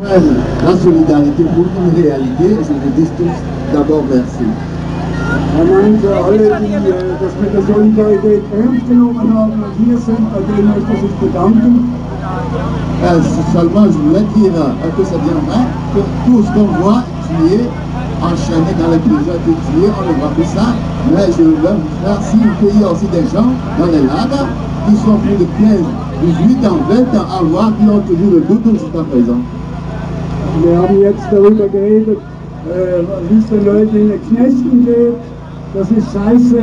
La solidarité pour une réalité, je vous dis tous d'abord merci. Euh, seulement, je voulais dire euh, que c'est bien que tout ce qu'on voit tuer, enchaîné dans les prisons, que tuer, on ne voit que ça. Mais je veux vous faire qu'il y a aussi des gens dans les lagers qui sont plus de 15, 18 ans, 20 ans à voir, qui ont toujours le doute jusqu'à présent. Wir haben jetzt darüber geredet, äh, wie es den Leuten in den Knästen geht. Das ist scheiße,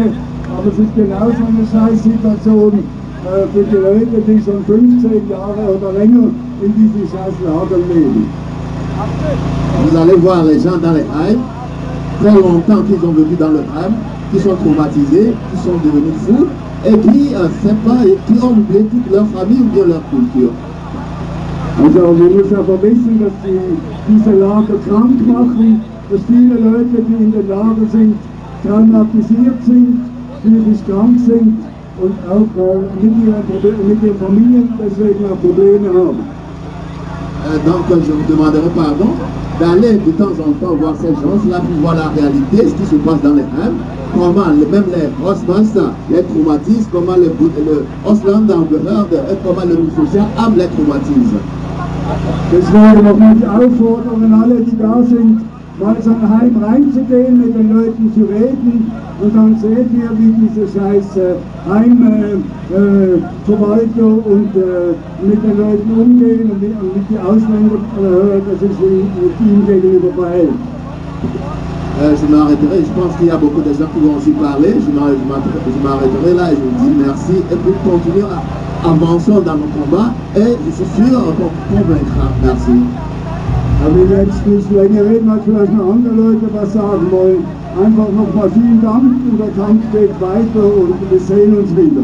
aber es ist genauso eine Scheißsituation äh, für die Leute, die schon 15 Jahre oder länger in diesen scheiß Lagern leben. Vous allez voir les gens dans les Halles, très longtemps qu'ils ont vécu dans le Halles, qui sont traumatisés, qui sont devenus fous, et qui, euh, pas, et qui ont oublié toute leur famille ou bien leur culture. Also wir müssen aber wissen, dass die, diese Lager krank machen, dass viele Leute, die in den Lager sind, traumatisiert sind, psychisch krank sind und auch äh, mit, ihren, mit ihren Familien deswegen auch Probleme haben. Euh, donc je vous demanderai pardon d'aller de temps en temps voir ces gens-là pour voir la réalité, ce qui se passe dans les Halles, comment même les Ostmans les traumatisent, comment le, le Ostlandbehörde et comment le Sozialamt les traumatise. Deswegen noch die Aufforderung an alle, die da sind, mal so ein Heim reinzugehen, mit den Leuten zu reden. Und dann seht ihr, wie diese scheiß äh, Heimverwalter und äh, mit den Leuten umgehen und, mit- und den Ausländern, äh, das ist wie mit ihnen gegenüber verhält. Euh, je m'arrêterai, je pense qu'il y a beaucoup de gens qui vont aussi parler, je m'arrêterai là et je vous dis merci. Et pour continuer à avancer dans nos combats et je suis sûr qu'on convaincra. Merci. Aber jetzt nicht länger reden, weil vielleicht noch andere Leute was sagen wollen. Einfach nochmal vielen Dank und der Kampf geht weiter und wir sehen uns wieder.